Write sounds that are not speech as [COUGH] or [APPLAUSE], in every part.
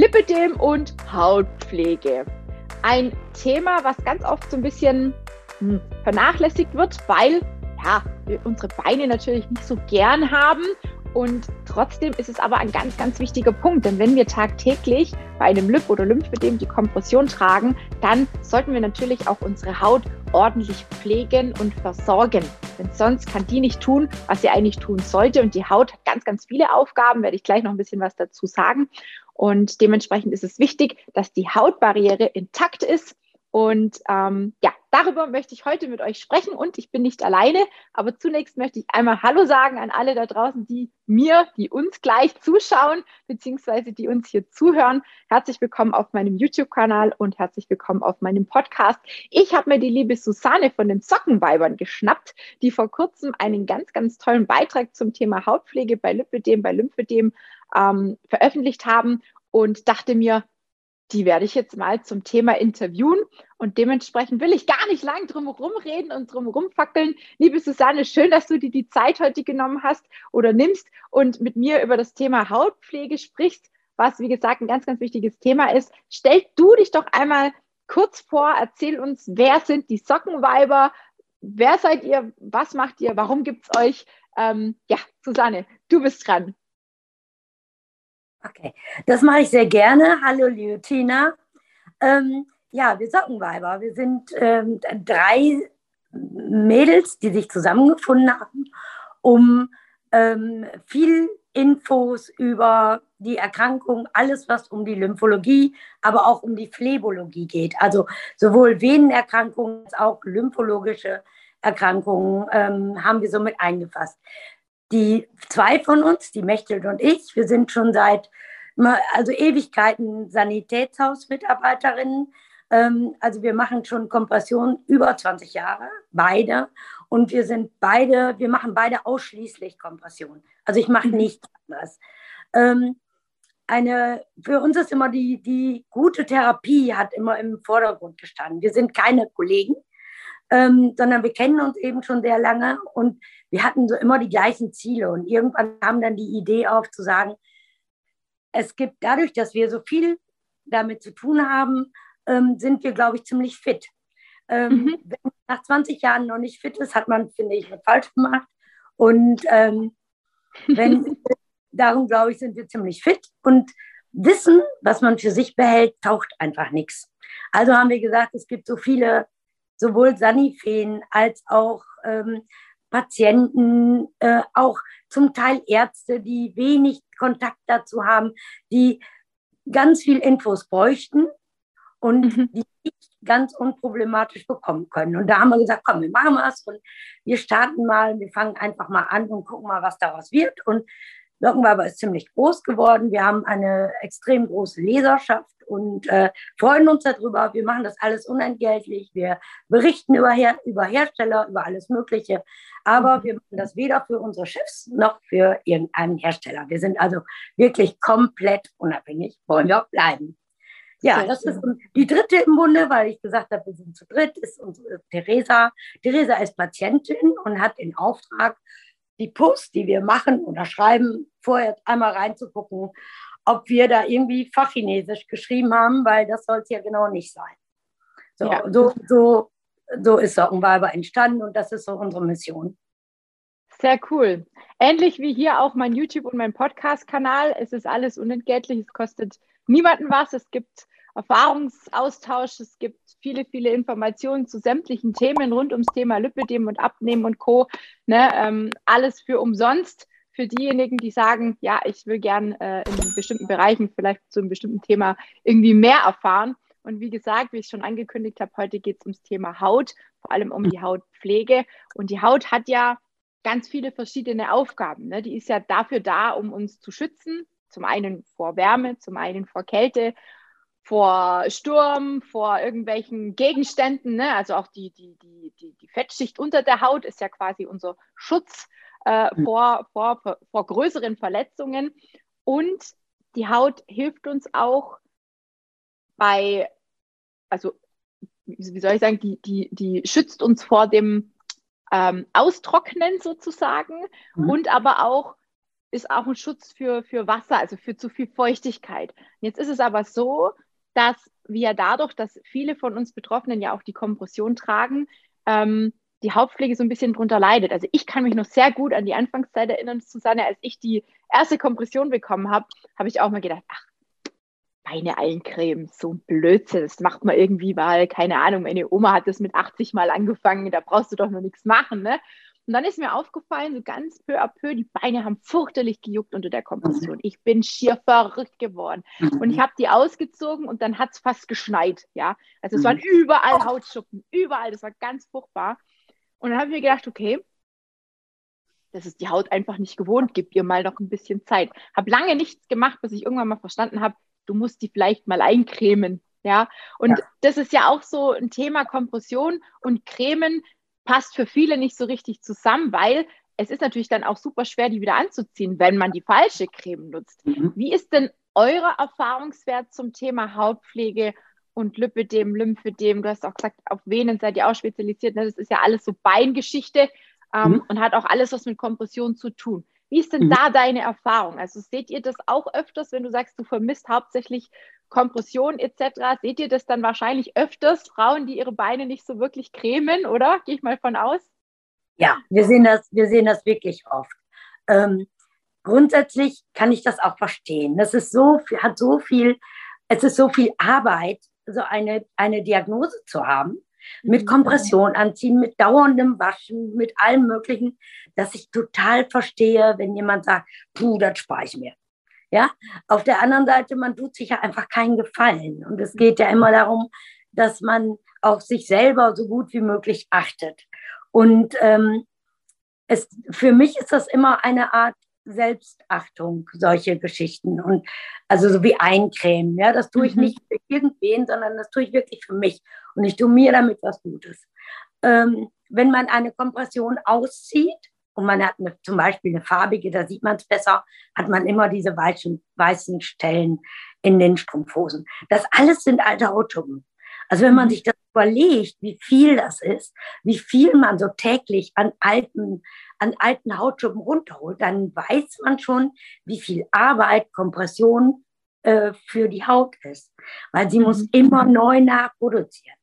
Lipidem und Hautpflege. Ein Thema, was ganz oft so ein bisschen hm, vernachlässigt wird, weil ja, wir unsere Beine natürlich nicht so gern haben und trotzdem ist es aber ein ganz, ganz wichtiger Punkt, denn wenn wir tagtäglich bei einem Lip- oder Lymphödem die Kompression tragen, dann sollten wir natürlich auch unsere Haut ordentlich pflegen und versorgen. Denn sonst kann die nicht tun, was sie eigentlich tun sollte. Und die Haut hat ganz, ganz viele Aufgaben, werde ich gleich noch ein bisschen was dazu sagen. Und dementsprechend ist es wichtig, dass die Hautbarriere intakt ist und ähm, ja, darüber möchte ich heute mit euch sprechen und ich bin nicht alleine, aber zunächst möchte ich einmal Hallo sagen an alle da draußen, die mir, die uns gleich zuschauen, beziehungsweise die uns hier zuhören. Herzlich willkommen auf meinem YouTube-Kanal und herzlich willkommen auf meinem Podcast. Ich habe mir die liebe Susanne von den Sockenweibern geschnappt, die vor kurzem einen ganz, ganz tollen Beitrag zum Thema Hautpflege bei Lipödem, bei Lymphödem ähm, veröffentlicht haben und dachte mir, die werde ich jetzt mal zum Thema interviewen. Und dementsprechend will ich gar nicht lang drum herum reden und drum herum fackeln. Liebe Susanne, schön, dass du dir die Zeit heute genommen hast oder nimmst und mit mir über das Thema Hautpflege sprichst, was, wie gesagt, ein ganz, ganz wichtiges Thema ist. Stell du dich doch einmal kurz vor, erzähl uns, wer sind die Sockenweiber? Wer seid ihr? Was macht ihr? Warum gibt es euch? Ähm, ja, Susanne, du bist dran. Okay, das mache ich sehr gerne. Hallo, liebe Tina. Ähm, ja, wir Sockenweiber. Wir sind ähm, drei Mädels, die sich zusammengefunden haben, um ähm, viel Infos über die Erkrankung, alles was um die Lymphologie, aber auch um die Phlebologie geht. Also sowohl Venenerkrankungen als auch lymphologische Erkrankungen ähm, haben wir somit eingefasst die zwei von uns, die Mechthild und ich, wir sind schon seit also Ewigkeiten Sanitätshausmitarbeiterinnen. Ähm, also wir machen schon Kompression über 20 Jahre, beide. Und wir sind beide, wir machen beide ausschließlich Kompression. Also ich mache mhm. nichts anderes. Ähm, eine, für uns ist immer die, die gute Therapie hat immer im Vordergrund gestanden. Wir sind keine Kollegen, ähm, sondern wir kennen uns eben schon sehr lange und wir hatten so immer die gleichen Ziele. Und irgendwann kam dann die Idee auf zu sagen, es gibt dadurch, dass wir so viel damit zu tun haben, ähm, sind wir, glaube ich, ziemlich fit. Ähm, mhm. Wenn man nach 20 Jahren noch nicht fit ist, hat man, finde ich, was falsch gemacht. Und ähm, wenn, [LAUGHS] darum, glaube ich, sind wir ziemlich fit. Und Wissen, was man für sich behält, taucht einfach nichts. Also haben wir gesagt, es gibt so viele, sowohl Sanifeen als auch ähm, Patienten, äh, auch zum Teil Ärzte, die wenig Kontakt dazu haben, die ganz viel Infos bräuchten und mhm. die nicht ganz unproblematisch bekommen können. Und da haben wir gesagt, komm, wir machen was und wir starten mal, wir fangen einfach mal an und gucken mal, was daraus wird. Und Lockenweiber ist ziemlich groß geworden. Wir haben eine extrem große Leserschaft und äh, freuen uns darüber. Wir machen das alles unentgeltlich. Wir berichten über, Her über Hersteller, über alles Mögliche. Aber mhm. wir machen das weder für unsere Chefs noch für irgendeinen Hersteller. Wir sind also wirklich komplett unabhängig, wollen wir auch bleiben. Ja, das ist die dritte im Bunde, weil ich gesagt habe, wir sind zu dritt, ist unsere Theresa. Theresa ist Patientin und hat den Auftrag, die Posts, die wir machen oder schreiben, vorher einmal reinzugucken, ob wir da irgendwie Fachchinesisch geschrieben haben, weil das soll es ja genau nicht sein. So, ja. so, so, so ist Sockenweiber entstanden und das ist so unsere Mission. Sehr cool. Ähnlich wie hier auch mein YouTube und mein Podcast-Kanal. Es ist alles unentgeltlich. Es kostet niemanden was. Es gibt Erfahrungsaustausch. Es gibt viele, viele Informationen zu sämtlichen Themen rund ums Thema Lipidem und Abnehmen und Co. Ne, ähm, alles für umsonst für diejenigen, die sagen, ja, ich will gern äh, in bestimmten Bereichen vielleicht zu einem bestimmten Thema irgendwie mehr erfahren. Und wie gesagt, wie ich schon angekündigt habe, heute geht es ums Thema Haut, vor allem um die Hautpflege. Und die Haut hat ja ganz viele verschiedene Aufgaben. Ne? Die ist ja dafür da, um uns zu schützen. Zum einen vor Wärme, zum einen vor Kälte, vor Sturm, vor irgendwelchen Gegenständen. Ne? Also auch die, die, die, die, die Fettschicht unter der Haut ist ja quasi unser Schutz äh, vor, vor, vor größeren Verletzungen. Und die Haut hilft uns auch bei, also wie soll ich sagen, die, die, die schützt uns vor dem ähm, Austrocknen sozusagen mhm. und aber auch ist auch ein Schutz für, für Wasser, also für zu viel Feuchtigkeit. Jetzt ist es aber so, dass wir dadurch, dass viele von uns Betroffenen ja auch die Kompression tragen, ähm, die Hautpflege so ein bisschen drunter leidet. Also ich kann mich noch sehr gut an die Anfangszeit erinnern, Susanne, als ich die erste Kompression bekommen habe, habe ich auch mal gedacht, ach, Beine eincremen, so ein Blödsinn, das macht man irgendwie mal, keine Ahnung, meine Oma hat das mit 80 Mal angefangen, da brauchst du doch noch nichts machen, ne? Und dann ist mir aufgefallen, so ganz peu à peu, die Beine haben fürchterlich gejuckt unter der Kompression. Mhm. Ich bin schier verrückt geworden. Mhm. Und ich habe die ausgezogen und dann hat es fast geschneit. Ja, also es mhm. waren überall Hautschuppen, überall. Das war ganz furchtbar. Und dann habe ich mir gedacht, okay, das ist die Haut einfach nicht gewohnt, gib ihr mal noch ein bisschen Zeit. Habe lange nichts gemacht, bis ich irgendwann mal verstanden habe, du musst die vielleicht mal eincremen. Ja, und ja. das ist ja auch so ein Thema Kompression und Cremen passt für viele nicht so richtig zusammen, weil es ist natürlich dann auch super schwer, die wieder anzuziehen, wenn man die falsche Creme nutzt. Mhm. Wie ist denn euer Erfahrungswert zum Thema Hautpflege und Lipödem, Lymphödem? Du hast auch gesagt, auf Venen seid ihr auch spezialisiert. Ne? Das ist ja alles so Beingeschichte ähm, mhm. und hat auch alles was mit Kompression zu tun. Wie ist denn mhm. da deine Erfahrung? Also seht ihr das auch öfters, wenn du sagst, du vermisst hauptsächlich Kompression etc. Seht ihr das dann wahrscheinlich öfters, Frauen, die ihre Beine nicht so wirklich cremen, oder? Gehe ich mal von aus? Ja, wir sehen das, wir sehen das wirklich oft. Ähm, grundsätzlich kann ich das auch verstehen. Das ist so, hat so viel, es ist so viel Arbeit, so eine, eine Diagnose zu haben mit mhm. Kompression anziehen, mit dauerndem Waschen, mit allem Möglichen, dass ich total verstehe, wenn jemand sagt, puh, das spare ich mir. Ja, auf der anderen Seite, man tut sich ja einfach keinen Gefallen. Und es geht ja immer darum, dass man auch sich selber so gut wie möglich achtet. Und ähm, es, für mich ist das immer eine Art Selbstachtung, solche Geschichten. Und also so wie Eincremen, ja, das tue ich mhm. nicht für irgendwen, sondern das tue ich wirklich für mich. Und ich tue mir damit was Gutes. Ähm, wenn man eine Kompression auszieht und man hat eine, zum Beispiel eine farbige, da sieht man es besser, hat man immer diese weißen, weißen Stellen in den Strumpfhosen. Das alles sind alte Hautschuppen. Also wenn man mhm. sich das überlegt, wie viel das ist, wie viel man so täglich an alten, an alten Hautschuppen runterholt, dann weiß man schon, wie viel Arbeit Kompression äh, für die Haut ist, weil sie mhm. muss immer neu nachproduzieren.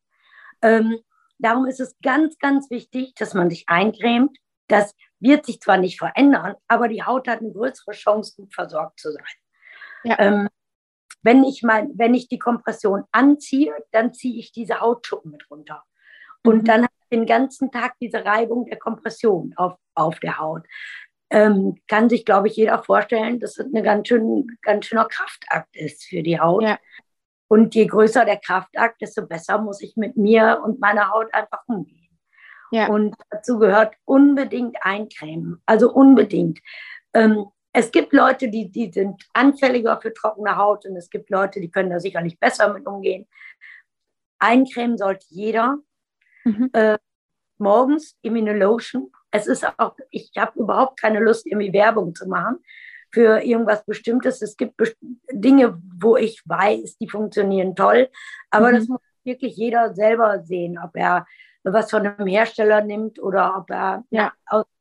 Ähm, darum ist es ganz, ganz wichtig, dass man sich eincremt. Das wird sich zwar nicht verändern, aber die Haut hat eine größere Chance, gut versorgt zu sein. Ja. Ähm, wenn ich mein, wenn ich die Kompression anziehe, dann ziehe ich diese Hautschuppen mit runter. Und mhm. dann habe ich den ganzen Tag diese Reibung der Kompression auf, auf der Haut. Ähm, kann sich, glaube ich, jeder vorstellen, dass es ein ganz, schön, ganz schöner Kraftakt ist für die Haut. Ja. Und je größer der Kraftakt, desto besser muss ich mit mir und meiner Haut einfach umgehen. Ja. Und dazu gehört unbedingt eincremen. Also unbedingt. Ähm, es gibt Leute, die, die sind anfälliger für trockene Haut und es gibt Leute, die können da sicherlich besser mit umgehen. Eincremen sollte jeder. Mhm. Äh, morgens Immunolotion. Es ist auch, ich habe überhaupt keine Lust, irgendwie Werbung zu machen für irgendwas Bestimmtes. Es gibt Dinge, wo ich weiß, die funktionieren toll, aber mhm. das muss wirklich jeder selber sehen, ob er was von einem Hersteller nimmt oder ob er ja.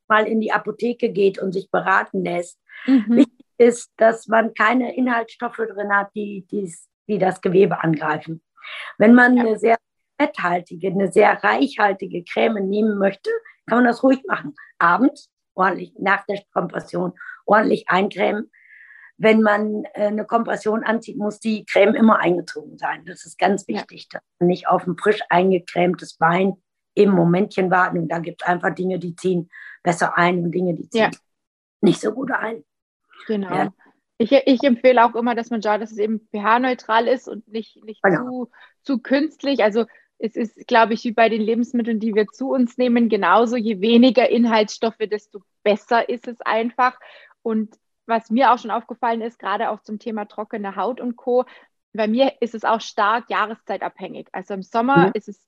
mal in die Apotheke geht und sich beraten lässt. Mhm. Wichtig ist, dass man keine Inhaltsstoffe drin hat, die, die, die das Gewebe angreifen. Wenn man ja. eine sehr fetthaltige, eine sehr reichhaltige Creme nehmen möchte, kann man das ruhig machen. Abends, ordentlich nach der Kompression, ordentlich eincremen. Wenn man äh, eine Kompression anzieht, muss die Creme immer eingezogen sein. Das ist ganz wichtig, ja. dass man nicht auf ein frisch eingecremtes Bein im Momentchen warten. Und da gibt es einfach Dinge, die ziehen besser ein und Dinge, die ziehen ja. nicht so gut ein. Genau. Ja. Ich, ich, empfehle auch immer, dass man schaut, dass es eben pH-neutral ist und nicht, nicht genau. zu, zu künstlich. Also es ist, glaube ich, wie bei den Lebensmitteln, die wir zu uns nehmen, genauso. Je weniger Inhaltsstoffe, desto besser ist es einfach. Und was mir auch schon aufgefallen ist, gerade auch zum Thema trockene Haut und Co., bei mir ist es auch stark jahreszeitabhängig. Also im Sommer mhm. ist es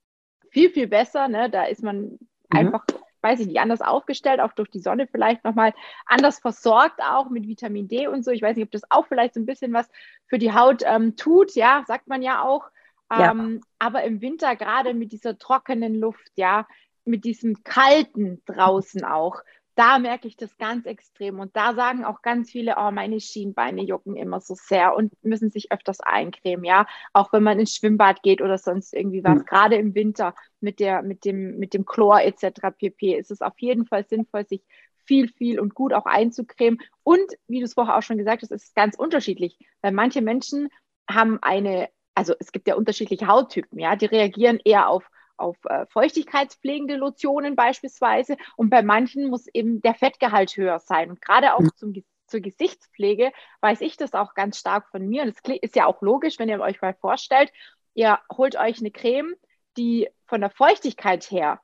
viel, viel besser. Ne? Da ist man mhm. einfach, weiß ich nicht, anders aufgestellt, auch durch die Sonne vielleicht nochmal anders versorgt, auch mit Vitamin D und so. Ich weiß nicht, ob das auch vielleicht so ein bisschen was für die Haut ähm, tut, ja, sagt man ja auch. Ja. Ähm, aber im Winter, gerade mit dieser trockenen Luft, ja, mit diesem Kalten draußen auch, da merke ich das ganz extrem. Und da sagen auch ganz viele, oh, meine Schienbeine jucken immer so sehr und müssen sich öfters eincremen, ja. Auch wenn man ins Schwimmbad geht oder sonst irgendwie was. Mhm. Gerade im Winter mit, der, mit, dem, mit dem Chlor etc. pp. ist es auf jeden Fall sinnvoll, sich viel, viel und gut auch einzucremen. Und wie du es vorher auch schon gesagt hast, ist es ganz unterschiedlich, weil manche Menschen haben eine, also es gibt ja unterschiedliche Hauttypen, ja, die reagieren eher auf auf äh, feuchtigkeitspflegende Lotionen beispielsweise. Und bei manchen muss eben der Fettgehalt höher sein. Und gerade auch zum, zur Gesichtspflege weiß ich das auch ganz stark von mir. Und es ist ja auch logisch, wenn ihr euch mal vorstellt, ihr holt euch eine Creme, die von der Feuchtigkeit her,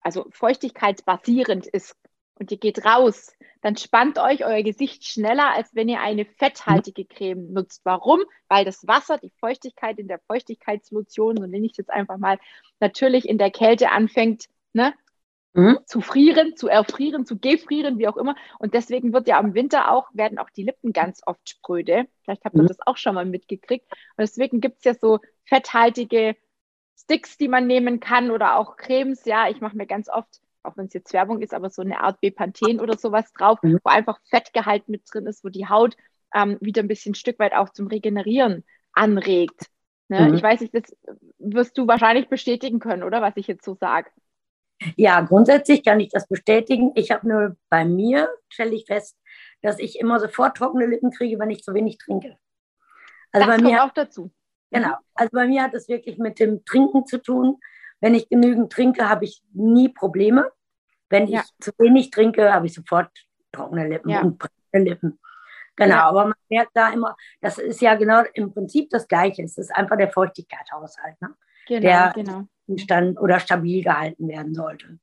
also feuchtigkeitsbasierend ist und ihr geht raus, dann spannt euch euer Gesicht schneller, als wenn ihr eine fetthaltige Creme nutzt. Warum? Weil das Wasser, die Feuchtigkeit in der Feuchtigkeitslotion, so nenne ich es jetzt einfach mal, natürlich in der Kälte anfängt, ne, mhm. zu frieren, zu erfrieren, zu gefrieren, wie auch immer. Und deswegen wird ja im Winter auch, werden auch die Lippen ganz oft spröde. Vielleicht habt ihr mhm. das auch schon mal mitgekriegt. Und deswegen gibt es ja so fetthaltige Sticks, die man nehmen kann oder auch Cremes. Ja, ich mache mir ganz oft auch wenn es jetzt Werbung ist, aber so eine Art Bepanthen oder sowas drauf, mhm. wo einfach Fettgehalt mit drin ist, wo die Haut ähm, wieder ein bisschen ein Stück weit auch zum Regenerieren anregt. Ne? Mhm. Ich weiß nicht, das wirst du wahrscheinlich bestätigen können, oder was ich jetzt so sage. Ja, grundsätzlich kann ich das bestätigen. Ich habe nur bei mir, stelle ich fest, dass ich immer sofort trockene Lippen kriege, wenn ich zu wenig trinke. Also das bei mir auch dazu. Genau. Mhm. Also bei mir hat es wirklich mit dem Trinken zu tun. Wenn ich genügend trinke, habe ich nie Probleme. Wenn ja. ich zu wenig trinke, habe ich sofort trockene Lippen ja. und brennende Lippen. Genau, ja. aber man merkt da immer, das ist ja genau im Prinzip das Gleiche. Es ist einfach der Feuchtigkeitshaushalt, ne? genau, der genau. Stand oder stabil gehalten werden sollte.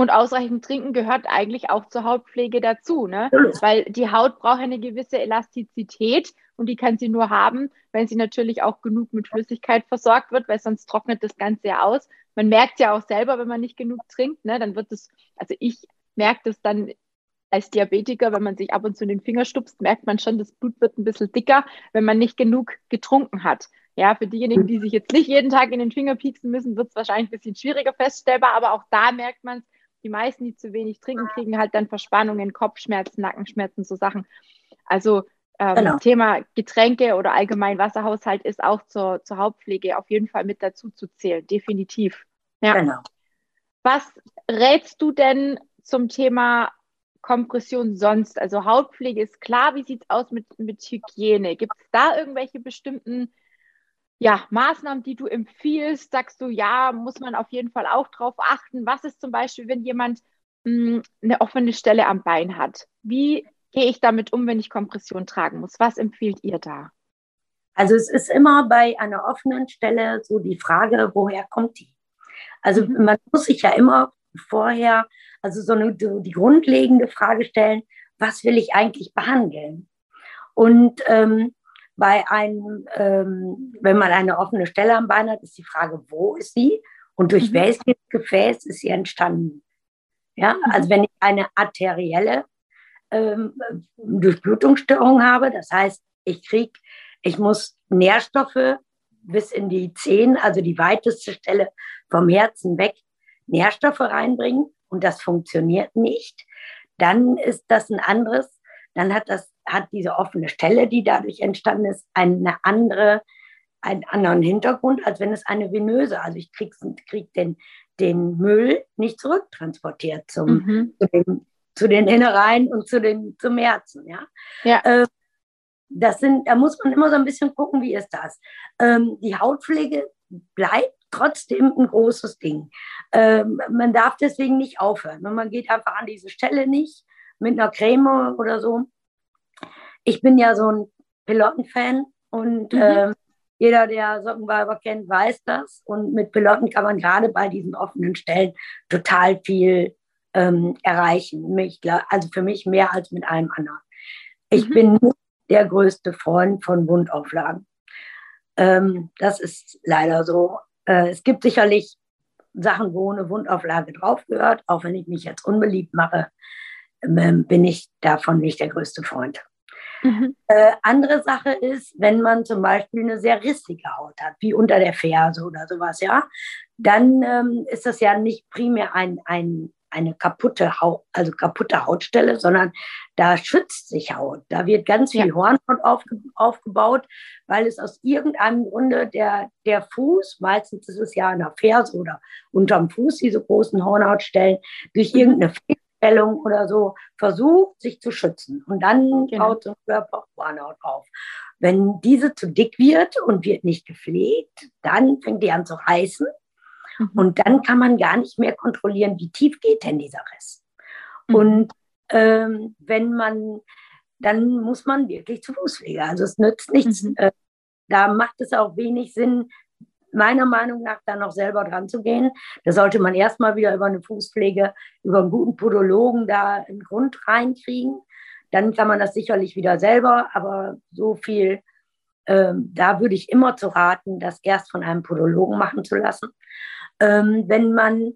Und ausreichend trinken gehört eigentlich auch zur Hautpflege dazu, ne? Weil die Haut braucht eine gewisse Elastizität und die kann sie nur haben, wenn sie natürlich auch genug mit Flüssigkeit versorgt wird, weil sonst trocknet das Ganze ja aus man merkt ja auch selber, wenn man nicht genug trinkt, ne, dann wird es, also ich merke das dann als Diabetiker, wenn man sich ab und zu in den Finger stupst, merkt man schon, das Blut wird ein bisschen dicker, wenn man nicht genug getrunken hat. Ja, für diejenigen, die sich jetzt nicht jeden Tag in den Finger pieksen müssen, wird es wahrscheinlich ein bisschen schwieriger feststellbar, aber auch da merkt man es, die meisten, die zu wenig trinken, kriegen halt dann Verspannungen, Kopfschmerzen, Nackenschmerzen, so Sachen. Also ähm, genau. Thema Getränke oder allgemein Wasserhaushalt ist auch zur, zur Hauptpflege auf jeden Fall mit dazu zu zählen, definitiv. Ja. Genau. Was rätst du denn zum Thema Kompression sonst? Also Hautpflege ist klar, wie sieht es aus mit, mit Hygiene? Gibt es da irgendwelche bestimmten ja, Maßnahmen, die du empfiehlst? Sagst du, ja, muss man auf jeden Fall auch drauf achten? Was ist zum Beispiel, wenn jemand mh, hm, eine offene Stelle am Bein hat? Wie gehe ich damit um, wenn ich Kompression tragen muss? Was empfiehlt ihr da? Also es ist immer bei einer offenen Stelle so die Frage, woher kommt die? Also mhm. man muss sich ja immer vorher, also so, eine, die grundlegende Frage stellen, was will ich eigentlich behandeln? Und ähm, bei einem, ähm, wenn man eine offene Stelle am Bein hat, ist die Frage, wo ist sie und durch mhm. welches Gefäß ist sie entstanden? Ja, mhm. also wenn ich eine arterielle ähm, Durchblutungsstörung habe. Das heißt, ich krieg, ich muss Nährstoffe bis in die Zehen, also die weiteste Stelle vom Herzen weg, Nährstoffe reinbringen und das funktioniert nicht. Dann ist das ein anderes, dann hat das, hat diese offene Stelle, die dadurch entstanden ist, eine andere, einen anderen Hintergrund, als wenn es eine venöse, also ich krieg, krieg den, den Müll nicht zurücktransportiert zum, mhm. zu dem zu den Innereien und zu den, zum Herzen. Ja? ja. Äh, das sind, da muss man immer so ein bisschen gucken, wie ist das. Ähm, die Hautpflege bleibt trotzdem ein großes Ding. Ähm, man darf deswegen nicht aufhören. Man geht einfach an diese Stelle nicht mit einer Creme oder so. Ich bin ja so ein Pilotenfan und mhm. äh, jeder, der Sockenweiber kennt, weiß das. Und mit Piloten kann man gerade bei diesen offenen Stellen total viel ähm, erreichen. Mich, also für mich mehr als mit einem anderen. Ich mhm. bin nicht der größte Freund von Wundauflagen. Ähm, das ist leider so. Äh, es gibt sicherlich Sachen, wo eine Wundauflage drauf gehört. Auch wenn ich mich jetzt unbeliebt mache, ähm, bin ich davon nicht der größte Freund. Mhm. Äh, andere Sache ist, wenn man zum Beispiel eine sehr rissige Haut hat, wie unter der Ferse oder sowas, ja, dann ähm, ist das ja nicht primär ein, ein eine kaputte Haut, also kaputte Hautstelle, sondern da schützt sich Haut. Da wird ganz viel ja. Hornhaut aufge, aufgebaut, weil es aus irgendeinem Grunde der, der Fuß, meistens ist es ja an der Ferse oder unterm Fuß, diese großen Hornhautstellen, durch mhm. irgendeine Fehlstellung oder so versucht, sich zu schützen. Und dann genau. baut der Körper Hornhaut auf. Wenn diese zu dick wird und wird nicht gepflegt, dann fängt die an zu reißen. Mhm. Und dann kann man gar nicht mehr kontrollieren, wie tief geht denn dieser Riss. Mhm. Und ähm, wenn man, dann muss man wirklich zu Fußpflege. Also es nützt nichts. Mhm. Äh, da macht es auch wenig Sinn, meiner Meinung nach da noch selber dran zu gehen. Da sollte man erstmal wieder über eine Fußpflege, über einen guten Podologen da einen Grund reinkriegen. Dann kann man das sicherlich wieder selber, aber so viel, ähm, da würde ich immer zu raten, das erst von einem Podologen machen zu lassen. Ähm, wenn man,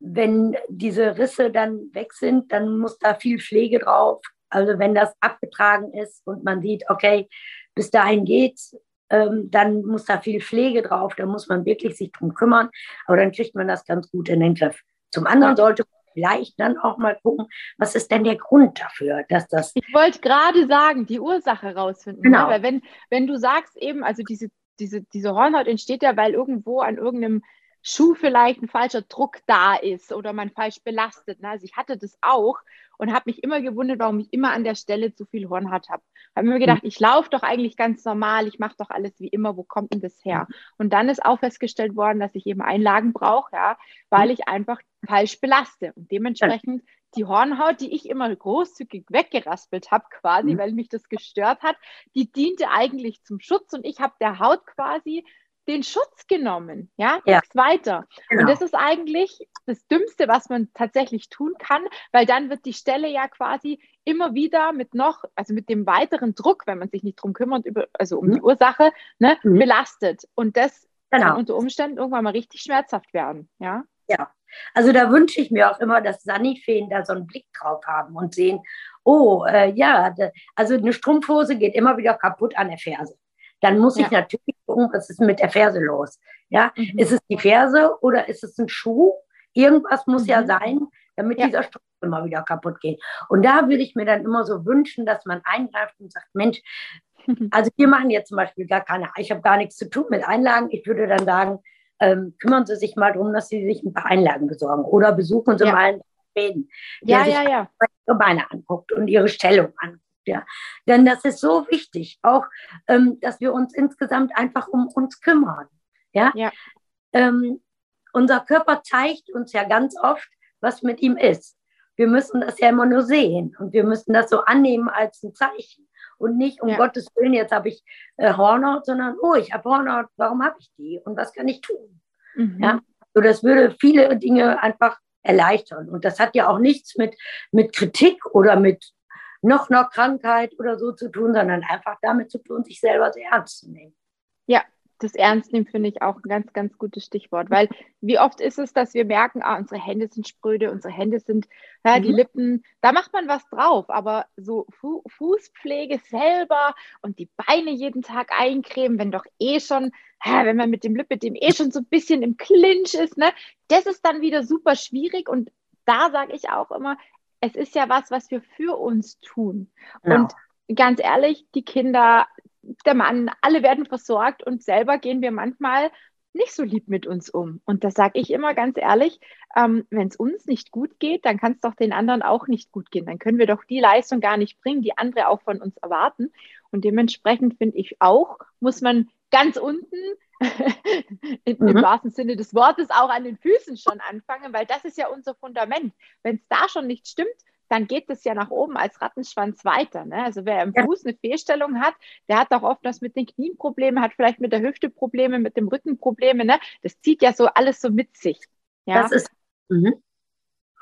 wenn diese Risse dann weg sind, dann muss da viel Pflege drauf. Also wenn das abgetragen ist und man sieht, okay, bis dahin geht's, ähm, dann muss da viel Pflege drauf, da muss man wirklich sich drum kümmern, aber dann kriegt man das ganz gut in den Griff. Zum anderen sollte man vielleicht dann auch mal gucken, was ist denn der Grund dafür, dass das. Ich wollte gerade sagen, die Ursache rausfinden. Ne? Genau. Ne? Weil wenn, wenn du sagst eben, also diese, diese, diese Hornhaut entsteht ja, weil irgendwo an irgendeinem Schuh vielleicht ein falscher Druck da ist oder man falsch belastet. Ne? Also ich hatte das auch und habe mich immer gewundert, warum ich immer an der Stelle zu viel Hornhaut habe. Habe mir gedacht, mhm. ich laufe doch eigentlich ganz normal, ich mache doch alles wie immer, wo kommt denn das her? Und dann ist auch festgestellt worden, dass ich eben Einlagen brauche, ja, weil mhm. ich einfach falsch belaste. Und dementsprechend die Hornhaut, die ich immer großzügig weggeraspelt habe, quasi, weil mich das gestört hat, die diente eigentlich zum Schutz und ich habe der Haut quasi den Schutz genommen, ja, ja. weiter. Genau. Und das ist eigentlich das Dümmste, was man tatsächlich tun kann, weil dann wird die Stelle ja quasi immer wieder mit noch, also mit dem weiteren Druck, wenn man sich nicht drum kümmert, über, also um mhm. die Ursache, ne, mhm. belastet. Und das genau. kann unter Umständen irgendwann mal richtig schmerzhaft werden, ja. Ja, also da wünsche ich mir auch immer, dass Sanifeen da so einen Blick drauf haben und sehen, oh, äh, ja, also eine Strumpfhose geht immer wieder kaputt an der Ferse dann muss ja. ich natürlich gucken, was ist mit der Ferse los. Ja, mhm. ist es die Ferse oder ist es ein Schuh? Irgendwas muss mhm. ja sein, damit ja. dieser Strumpf immer wieder kaputt geht. Und da würde ich mir dann immer so wünschen, dass man eingreift und sagt, Mensch, [LAUGHS] also wir machen jetzt zum Beispiel gar keine, ich habe gar nichts zu tun mit Einlagen. Ich würde dann sagen, ähm, kümmern Sie sich mal darum, dass Sie sich ein paar Einlagen besorgen oder besuchen Sie ja. mal einen Schweden, der ja, sich ja, ja. ihre Beine anguckt und ihre Stellung anguckt. Ja. Denn das ist so wichtig, auch, ähm, dass wir uns insgesamt einfach um uns kümmern. Ja. ja. Ähm, unser Körper zeigt uns ja ganz oft, was mit ihm ist. Wir müssen das ja immer nur sehen und wir müssen das so annehmen als ein Zeichen und nicht um ja. Gottes Willen, jetzt habe ich äh, Hornhaut, sondern oh, ich habe Hornhaut, warum habe ich die und was kann ich tun? Mhm. Ja, so das würde viele Dinge einfach erleichtern und das hat ja auch nichts mit, mit Kritik oder mit noch einer Krankheit oder so zu tun, sondern einfach damit zu tun, sich selber sehr ernst zu nehmen. Ja, das Ernstnehmen finde ich auch ein ganz, ganz gutes Stichwort, weil wie oft ist es, dass wir merken, ah, unsere Hände sind spröde, unsere Hände sind, ja, mhm. die Lippen, da macht man was drauf, aber so Fu Fußpflege selber und die Beine jeden Tag eincremen, wenn doch eh schon, ja, wenn man mit dem Lip, mit dem eh schon so ein bisschen im Clinch ist, ne, das ist dann wieder super schwierig und da sage ich auch immer, es ist ja was, was wir für uns tun. Ja. Und ganz ehrlich, die Kinder, der Mann, alle werden versorgt und selber gehen wir manchmal nicht so lieb mit uns um. Und das sage ich immer ganz ehrlich, ähm, wenn es uns nicht gut geht, dann kann es doch den anderen auch nicht gut gehen. Dann können wir doch die Leistung gar nicht bringen, die andere auch von uns erwarten. Und dementsprechend finde ich auch, muss man ganz unten [LAUGHS] im, mhm. im wahrsten Sinne des Wortes auch an den Füßen schon anfangen, weil das ist ja unser Fundament. Wenn es da schon nicht stimmt, dann geht es ja nach oben als Rattenschwanz weiter. Ne? Also wer im Fuß eine Fehlstellung hat, der hat auch oft was mit den Knien Probleme, hat vielleicht mit der Hüfte Probleme, mit dem Rücken Probleme. Ne? Das zieht ja so alles so mit sich. Ja? Das ist. Mhm.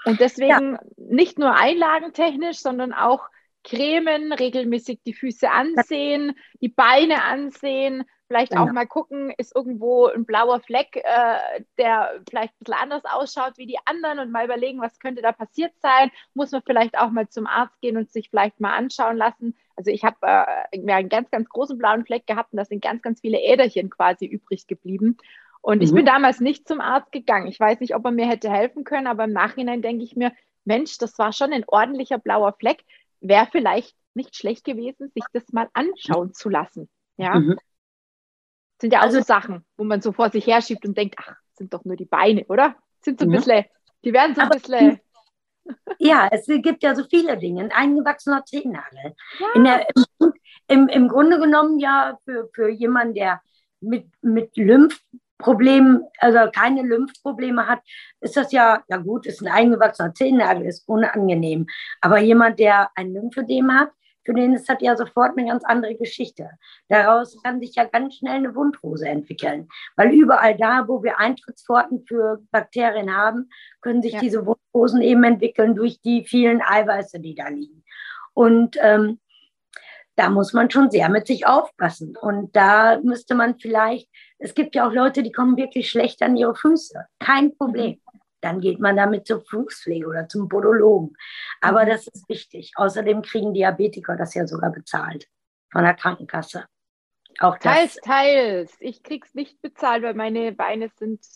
Und deswegen ja. nicht nur einlagentechnisch, sondern auch cremen, regelmäßig die Füße ansehen, die Beine ansehen, vielleicht genau. auch mal gucken, ist irgendwo ein blauer Fleck, äh, der vielleicht ein bisschen anders ausschaut wie die anderen und mal überlegen, was könnte da passiert sein. Muss man vielleicht auch mal zum Arzt gehen und sich vielleicht mal anschauen lassen. Also ich habe äh, einen ganz, ganz großen blauen Fleck gehabt und da sind ganz, ganz viele Äderchen quasi übrig geblieben. Und mhm. ich bin damals nicht zum Arzt gegangen. Ich weiß nicht, ob er mir hätte helfen können, aber im Nachhinein denke ich mir, Mensch, das war schon ein ordentlicher blauer Fleck. Wäre vielleicht nicht schlecht gewesen, sich das mal anschauen zu lassen. Ja. Mhm. Sind ja auch also, so Sachen, wo man so vor sich herschiebt und denkt, ach, sind doch nur die Beine, oder? Sind so ein bisschen, die werden so ein bisschen. Ja, es gibt ja so viele Dinge. Ein eingewachsener Zehennagel. Ja. Der, im, im, Im Grunde genommen ja für, für jemanden, der mit, mit Lymphproblemen, also keine Lymphprobleme hat, ist das ja, ja gut, ist ein eingewachsener Zehennagel, ist unangenehm. Aber jemand, der ein Lymphödem hat, für den ist das ja sofort eine ganz andere Geschichte. Daraus kann sich ja ganz schnell eine Wundhose entwickeln, weil überall da, wo wir Eintrittspforten für Bakterien haben, können sich ja. diese Wundhosen eben entwickeln durch die vielen Eiweiße, die da liegen. Und ähm, da muss man schon sehr mit sich aufpassen. Und da müsste man vielleicht, es gibt ja auch Leute, die kommen wirklich schlecht an ihre Füße. Kein Problem. Dann geht man damit zur Fußpflege oder zum Podologen. Aber mhm. das ist wichtig. Außerdem kriegen Diabetiker das ja sogar bezahlt von der Krankenkasse. Auch teils, teils. Ich krieg's nicht bezahlt, weil meine Beine sind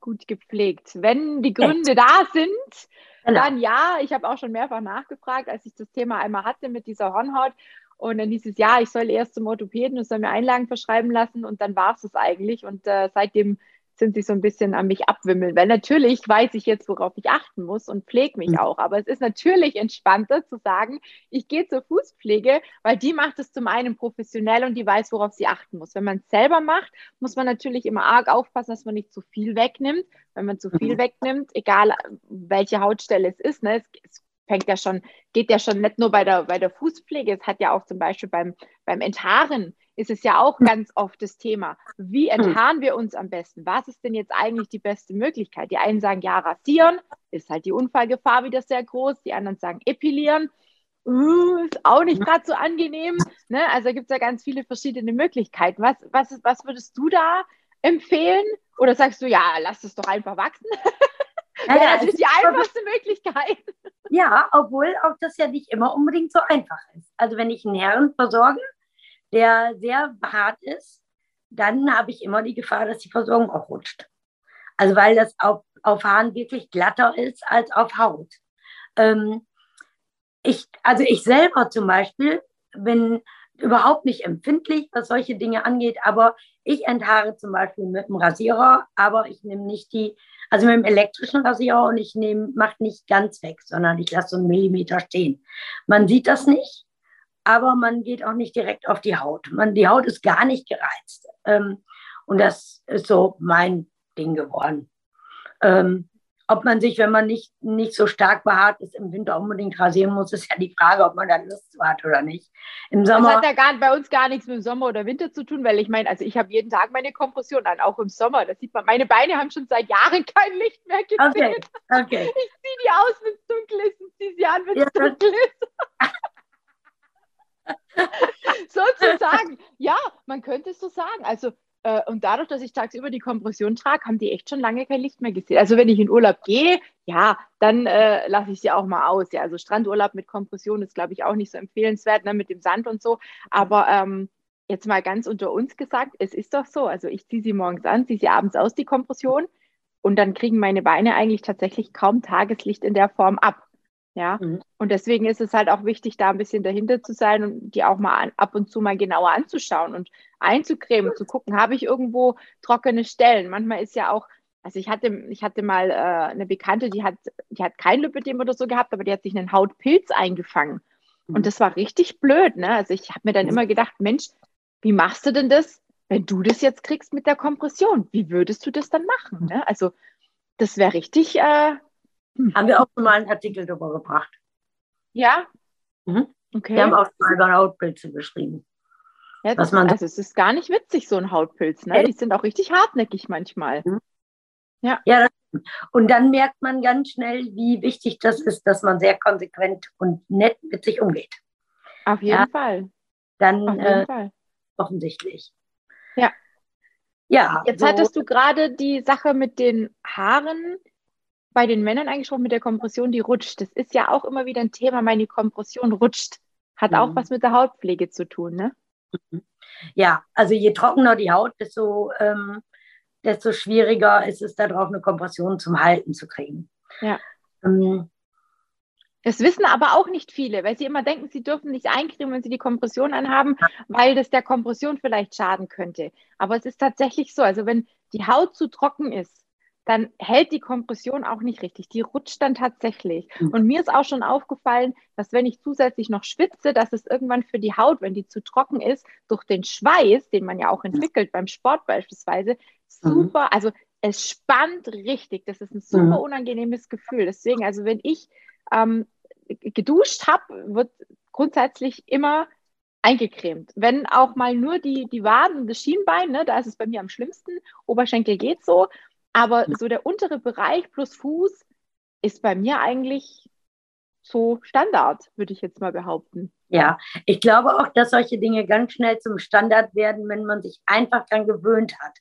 gut gepflegt. Wenn die Gründe da sind, genau. dann ja. Ich habe auch schon mehrfach nachgefragt, als ich das Thema einmal hatte mit dieser Hornhaut. Und dann hieß es, ja, ich soll erst zum Orthopäden und soll mir Einlagen verschreiben lassen. Und dann war es das eigentlich. Und äh, seitdem sind sie so ein bisschen an mich abwimmeln. Weil natürlich weiß ich jetzt, worauf ich achten muss und pflege mich mhm. auch. Aber es ist natürlich entspannter zu sagen, ich gehe zur Fußpflege, weil die macht es zum einen professionell und die weiß, worauf sie achten muss. Wenn man es selber macht, muss man natürlich immer arg aufpassen, dass man nicht zu viel wegnimmt. Wenn man zu viel mhm. wegnimmt, egal welche Hautstelle es ist, ne, es, es fängt ja schon, geht ja schon nicht nur bei der, bei der Fußpflege, es hat ja auch zum Beispiel beim, beim Enthaaren ist es ja auch ganz [LAUGHS] oft das Thema. Wie hm. enthaaren wir uns am besten? Was ist denn jetzt eigentlich die beste Möglichkeit? Die einen sagen, ja, rasieren, ist halt die Unfallgefahr wieder sehr groß. Die anderen sagen, epilieren. Uh, ist auch nicht gerade so angenehm. Ne? Also gibt es ja ganz viele verschiedene Möglichkeiten. Was, was, was würdest du da empfehlen? Oder sagst du, ja, lass es doch einfach wachsen? [LAUGHS] Ja, ja, das ist die einfachste Möglichkeit. Ja, obwohl auch das ja nicht immer unbedingt so einfach ist. Also wenn ich einen Herren versorge, der sehr hart ist, dann habe ich immer die Gefahr, dass die Versorgung auch rutscht. Also weil das auf, auf Haaren wirklich glatter ist als auf Haut. Ähm, ich, also ich selber zum Beispiel bin überhaupt nicht empfindlich, was solche Dinge angeht, aber ich enthaare zum Beispiel mit dem Rasierer, aber ich nehme nicht die, also mit dem elektrischen Rasierer und ich nehme, mache nicht ganz weg, sondern ich lasse so einen Millimeter stehen. Man sieht das nicht, aber man geht auch nicht direkt auf die Haut. Man, die Haut ist gar nicht gereizt. Ähm, und das ist so mein Ding geworden. Ähm, ob man sich, wenn man nicht, nicht so stark behaart ist, im Winter unbedingt rasieren muss, ist ja die Frage, ob man da Lust hat oder nicht. Im Sommer, das hat ja gar, bei uns gar nichts mit Sommer oder Winter zu tun, weil ich meine, also ich habe jeden Tag meine Kompression an, auch im Sommer. Das sieht man, meine Beine haben schon seit Jahren [LAUGHS] kein Licht mehr gesehen. Okay, okay. Ich ziehe die aus, wenn es dunkel ist und ziehe sie an, wenn es ja, dunkel ist. [LAUGHS] [LAUGHS] Sozusagen. Ja, man könnte es so sagen. Also, äh, und dadurch, dass ich tagsüber die Kompression trage, haben die echt schon lange kein Licht mehr gesehen. Also, wenn ich in Urlaub gehe, ja, dann äh, lasse ich sie auch mal aus. Ja, also Strandurlaub mit Kompression ist, glaube ich, auch nicht so empfehlenswert, ne, mit dem Sand und so. Aber ähm, jetzt mal ganz unter uns gesagt, es ist doch so. Also, ich ziehe sie morgens an, ziehe sie abends aus, die Kompression. Und dann kriegen meine Beine eigentlich tatsächlich kaum Tageslicht in der Form ab. Ja, mhm. und deswegen ist es halt auch wichtig, da ein bisschen dahinter zu sein und die auch mal an, ab und zu mal genauer anzuschauen und einzucremen, zu gucken, habe ich irgendwo trockene Stellen. Manchmal ist ja auch, also ich hatte, ich hatte mal äh, eine Bekannte, die hat, die hat kein Lipödem oder so gehabt, aber die hat sich einen Hautpilz eingefangen. Mhm. Und das war richtig blöd, ne? Also ich habe mir dann mhm. immer gedacht, Mensch, wie machst du denn das, wenn du das jetzt kriegst mit der Kompression? Wie würdest du das dann machen? Ne? Also das wäre richtig äh. Haben wir auch schon mal einen Artikel darüber gebracht. Ja? Mhm. Okay. Wir haben auch schon mal über Hautpilze beschrieben. Ja, was man also es ist gar nicht witzig, so ein Hautpilz. Ne? Die sind auch richtig hartnäckig manchmal. Mhm. Ja. ja und dann merkt man ganz schnell, wie wichtig das ist, dass man sehr konsequent und nett mit sich umgeht. Auf jeden ja, Fall. Dann Auf jeden äh, Fall. offensichtlich. Ja. Ja. Jetzt so. hattest du gerade die Sache mit den Haaren bei den Männern angesprochen mit der Kompression, die rutscht. Das ist ja auch immer wieder ein Thema, meine Kompression rutscht. Hat mhm. auch was mit der Hautpflege zu tun, ne? Ja, also je trockener die Haut, desto ähm, desto schwieriger ist es darauf, eine Kompression zum Halten zu kriegen. Ja. Ähm, das wissen aber auch nicht viele, weil sie immer denken, sie dürfen nicht eincremen, wenn sie die Kompression anhaben, weil das der Kompression vielleicht schaden könnte. Aber es ist tatsächlich so, also wenn die Haut zu trocken ist, dann hält die Kompression auch nicht richtig. Die rutscht dann tatsächlich. Mhm. Und mir ist auch schon aufgefallen, dass wenn ich zusätzlich noch schwitze, dass es irgendwann für die Haut, wenn die zu trocken ist, durch den Schweiß, den man ja auch entwickelt beim Sport beispielsweise, mhm. super, also es spannt richtig. Das ist ein super mhm. unangenehmes Gefühl. Deswegen, also wenn ich ähm, geduscht habe, wird grundsätzlich immer eingecremt. Wenn auch mal nur die, die Waden, das Schienbein, ne, da ist es bei mir am schlimmsten. Oberschenkel geht so. Aber so der untere Bereich plus Fuß ist bei mir eigentlich so Standard, würde ich jetzt mal behaupten. Ja, ich glaube auch, dass solche Dinge ganz schnell zum Standard werden, wenn man sich einfach daran gewöhnt hat.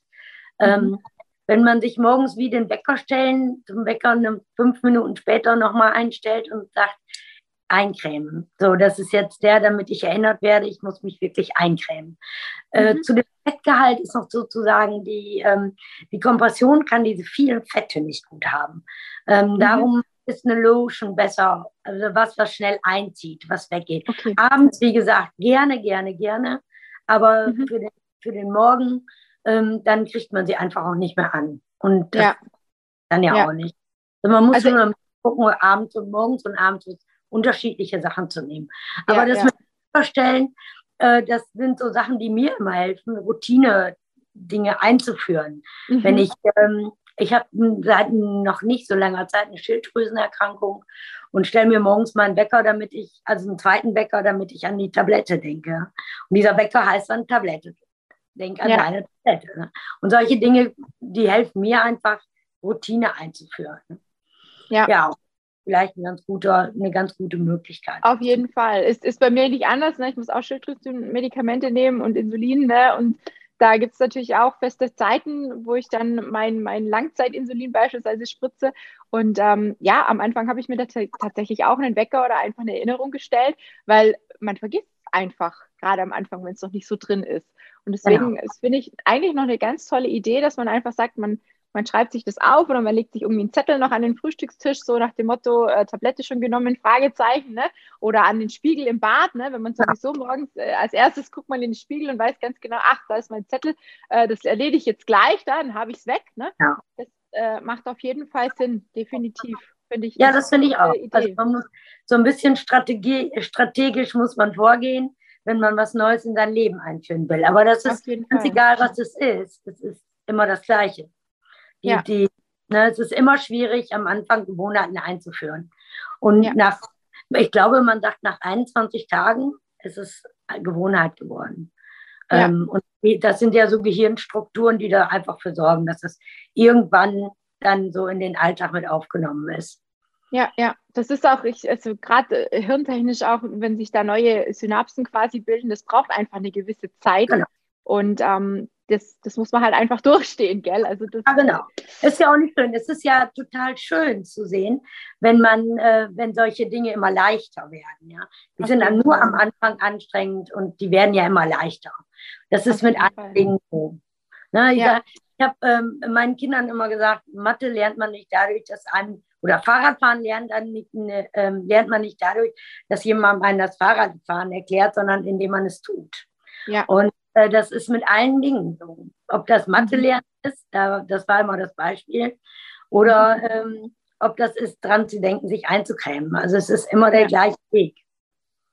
Mhm. Ähm, wenn man sich morgens wie den Wecker stellen, zum Wecker fünf Minuten später nochmal einstellt und sagt, eincremen. So, das ist jetzt der, damit ich erinnert werde, ich muss mich wirklich eincremen. Äh, mhm. Äh, zu dem Fettgehalt ist noch sozusagen die, ähm, die Kompression kann diese vielen Fette nicht gut haben. Ähm, mhm. Darum ist eine Lotion besser, also was, was schnell einzieht, was weggeht. Okay. Abends, wie gesagt, gerne, gerne, gerne, aber mhm. für, den, für den Morgen, ähm, dann kriegt man sie einfach auch nicht mehr an. Und das ja. dann ja, ja. auch nicht. Also man muss also, nur gucken, abends und morgens und abends unterschiedliche Sachen zu nehmen. Aber ja, das ja. mit vorstellen, äh, das sind so Sachen, die mir immer helfen, Routine-Dinge einzuführen. Mhm. Wenn ich, ähm, ich habe seit noch nicht so langer Zeit eine Schilddrüsenerkrankung und stelle mir morgens mal einen Wecker, damit ich, also einen zweiten Wecker, damit ich an die Tablette denke. Und dieser Wecker heißt dann Tablette. Denk an ja. deine Tablette. Ne? Und solche Dinge, die helfen mir einfach, Routine einzuführen. Ja. ja vielleicht ein ganz guter, eine ganz gute Möglichkeit. Auf jeden Fall. Ist, ist bei mir nicht anders. Ne? Ich muss auch Schilddrüsenmedikamente nehmen und Insulin. Ne? Und da gibt es natürlich auch feste Zeiten, wo ich dann mein, mein Langzeitinsulin beispielsweise spritze. Und ähm, ja, am Anfang habe ich mir tatsächlich auch einen Wecker oder einfach eine Erinnerung gestellt, weil man vergisst einfach, gerade am Anfang, wenn es noch nicht so drin ist. Und deswegen genau. finde ich eigentlich noch eine ganz tolle Idee, dass man einfach sagt, man man schreibt sich das auf oder man legt sich irgendwie einen Zettel noch an den Frühstückstisch, so nach dem Motto, äh, Tablette schon genommen, Fragezeichen, ne? Oder an den Spiegel im Bad, ne? Wenn man sowieso morgens äh, als erstes guckt man in den Spiegel und weiß ganz genau, ach, da ist mein Zettel, äh, das erledige ich jetzt gleich, dann habe ich es weg, ne? Ja. Das äh, macht auf jeden Fall Sinn, definitiv. Finde ich. Ja, das finde ich auch. Also man muss so ein bisschen Strategie, strategisch muss man vorgehen, wenn man was Neues in sein Leben einführen will. Aber das ist ganz egal, was es ist. Es ist immer das Gleiche. Die, ja. die, ne, es ist immer schwierig, am Anfang Gewohnheiten einzuführen. Und ja. nach, ich glaube, man sagt, nach 21 Tagen ist es Gewohnheit geworden. Ja. Ähm, und das sind ja so Gehirnstrukturen, die da einfach für sorgen, dass es irgendwann dann so in den Alltag mit aufgenommen ist. Ja, ja, das ist auch, ich, also gerade äh, hirntechnisch auch, wenn sich da neue Synapsen quasi bilden, das braucht einfach eine gewisse Zeit. Genau. Und ähm, das, das muss man halt einfach [LAUGHS] durchstehen, gell? Also das, ja, genau. Ist ja auch nicht schön. Es ist ja total schön zu sehen, wenn man, äh, wenn solche Dinge immer leichter werden. Ja? Die sind dann nur am Anfang anstrengend und die werden ja immer leichter. Das ist mit allen Dingen so. Ne, ich ja. ich habe ähm, meinen Kindern immer gesagt, Mathe lernt man nicht dadurch, dass einem, oder Fahrradfahren lernt, dann nicht, ne, ähm, lernt man nicht dadurch, dass jemand einem das Fahrradfahren erklärt, sondern indem man es tut. Ja. Und äh, das ist mit allen Dingen so. Ob das Mathe mhm. lernen ist, das war immer das Beispiel, oder mhm. ähm, ob das ist, dran zu denken, sich einzucremen. Also es ist immer der ja. gleiche Weg.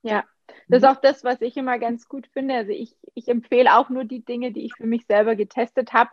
Ja, das ist mhm. auch das, was ich immer ganz gut finde. Also ich, ich empfehle auch nur die Dinge, die ich für mich selber getestet habe.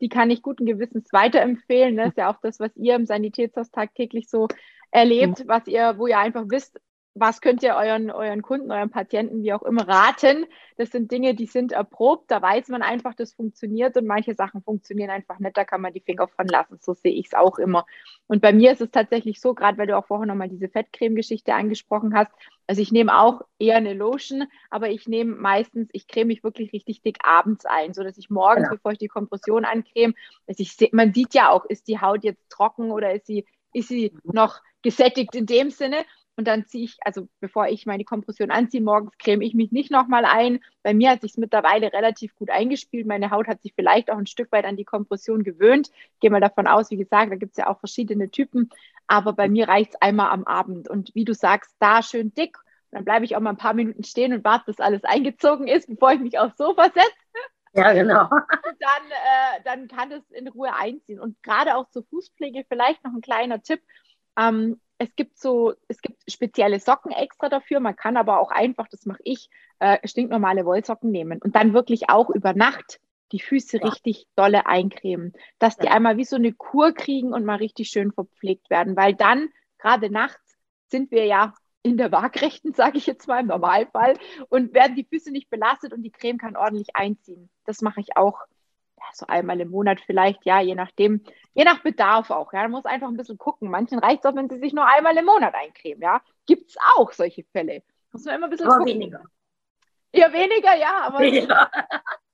Die kann ich guten Gewissens weiterempfehlen. Das ist ja auch das, was ihr im Sanitätshaus tagtäglich so erlebt, was ihr, wo ihr einfach wisst, was könnt ihr euren, euren Kunden, euren Patienten, wie auch immer, raten? Das sind Dinge, die sind erprobt, da weiß man einfach, das funktioniert und manche Sachen funktionieren einfach nicht, da kann man die Finger von lassen. So sehe ich es auch immer. Und bei mir ist es tatsächlich so, gerade weil du auch vorher nochmal diese Fettcreme-Geschichte angesprochen hast, also ich nehme auch eher eine Lotion, aber ich nehme meistens, ich creme mich wirklich richtig dick abends ein, sodass ich morgens, ja. bevor ich die Kompression ancreme, also ich, man sieht ja auch, ist die Haut jetzt trocken oder ist sie, ist sie noch gesättigt in dem Sinne und dann ziehe ich, also bevor ich meine Kompression anziehe, morgens creme ich mich nicht nochmal ein. Bei mir hat sich mittlerweile relativ gut eingespielt. Meine Haut hat sich vielleicht auch ein Stück weit an die Kompression gewöhnt. Ich gehe mal davon aus, wie gesagt, da gibt es ja auch verschiedene Typen. Aber bei mir reicht es einmal am Abend. Und wie du sagst, da schön dick. Dann bleibe ich auch mal ein paar Minuten stehen und warte, bis alles eingezogen ist, [LAUGHS] bevor ich mich aufs Sofa setze. Ja, genau. [LAUGHS] dann, äh, dann kann es in Ruhe einziehen. Und gerade auch zur Fußpflege vielleicht noch ein kleiner Tipp. Ähm, es gibt so, es gibt spezielle Socken extra dafür. Man kann aber auch einfach, das mache ich, äh, stinknormale Wollsocken nehmen und dann wirklich auch über Nacht die Füße ja. richtig dolle eincremen, dass die einmal wie so eine Kur kriegen und mal richtig schön verpflegt werden, weil dann gerade nachts sind wir ja in der Waagrechten, [LAUGHS] sage ich jetzt mal im Normalfall, und werden die Füße nicht belastet und die Creme kann ordentlich einziehen. Das mache ich auch ja, so einmal im Monat vielleicht, ja, je nachdem, je nach Bedarf auch. Ja, man muss einfach ein bisschen gucken. Manchen reicht es auch, wenn sie sich nur einmal im Monat eincremen. Ja, gibt es auch solche Fälle. Muss man immer ein bisschen aber gucken. weniger. Ja, weniger, ja, aber. Weniger. [LAUGHS]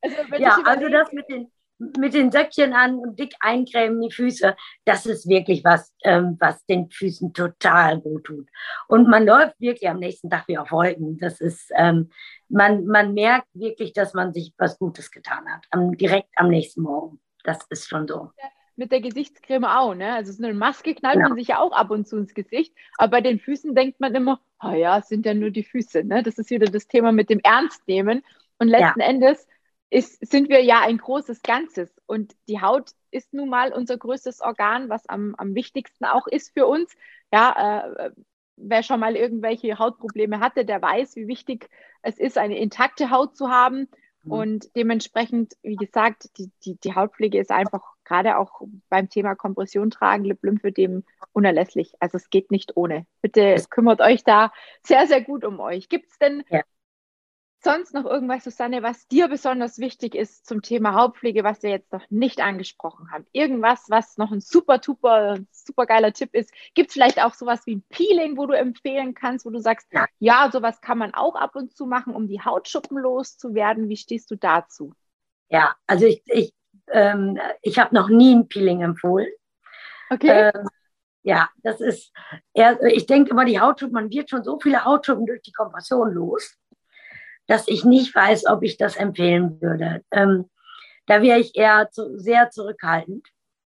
Also, ja, also das mit den, mit den Söckchen an und dick eincremen die Füße, das ist wirklich was, ähm, was den Füßen total gut tut. Und man läuft wirklich am nächsten Tag wie auf Wolken. Das ist, ähm, man, man merkt wirklich, dass man sich was Gutes getan hat, am, direkt am nächsten Morgen. Das ist schon so. Mit der Gesichtscreme auch, ne? Also so eine Maske knallt genau. man sich ja auch ab und zu ins Gesicht, aber bei den Füßen denkt man immer, oh ja, es sind ja nur die Füße, ne? Das ist wieder das Thema mit dem Ernstnehmen. Und letzten ja. Endes ist, sind wir ja ein großes Ganzes. Und die Haut ist nun mal unser größtes Organ, was am, am wichtigsten auch ist für uns. Ja, äh, wer schon mal irgendwelche Hautprobleme hatte, der weiß, wie wichtig es ist, eine intakte Haut zu haben. Mhm. Und dementsprechend, wie gesagt, die, die, die Hautpflege ist einfach gerade auch beim Thema Kompression tragen, Lymphödem unerlässlich. Also es geht nicht ohne. Bitte kümmert euch da sehr, sehr gut um euch. Gibt es denn ja sonst noch irgendwas, Susanne, was dir besonders wichtig ist zum Thema Hautpflege, was wir jetzt noch nicht angesprochen haben? Irgendwas, was noch ein super, super, super geiler Tipp ist? Gibt es vielleicht auch sowas wie ein Peeling, wo du empfehlen kannst, wo du sagst, ja. ja, sowas kann man auch ab und zu machen, um die Hautschuppen loszuwerden? Wie stehst du dazu? Ja, also ich, ich, ähm, ich habe noch nie ein Peeling empfohlen. Okay. Ähm, ja, das ist, eher, ich denke immer, die Hautschuppen, man wird schon so viele Hautschuppen durch die Kompression los dass ich nicht weiß, ob ich das empfehlen würde. Ähm, da wäre ich eher zu, sehr zurückhaltend,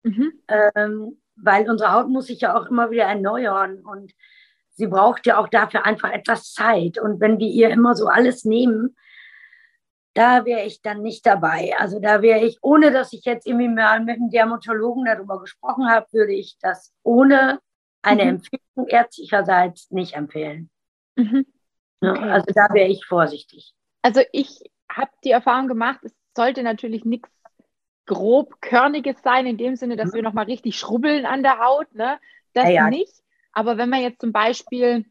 mhm. ähm, weil unsere Haut muss sich ja auch immer wieder erneuern und sie braucht ja auch dafür einfach etwas Zeit. Und wenn wir ihr immer so alles nehmen, da wäre ich dann nicht dabei. Also da wäre ich, ohne dass ich jetzt irgendwie mal mit einem Dermatologen darüber gesprochen habe, würde ich das ohne eine mhm. Empfehlung ärztlicherseits nicht empfehlen. Mhm. Ne? Okay. Also da wäre ich vorsichtig. Also ich habe die Erfahrung gemacht, es sollte natürlich nichts grob körniges sein, in dem Sinne, dass mhm. wir nochmal richtig schrubbeln an der Haut. Ne? Das ja, ja. nicht. Aber wenn man jetzt zum Beispiel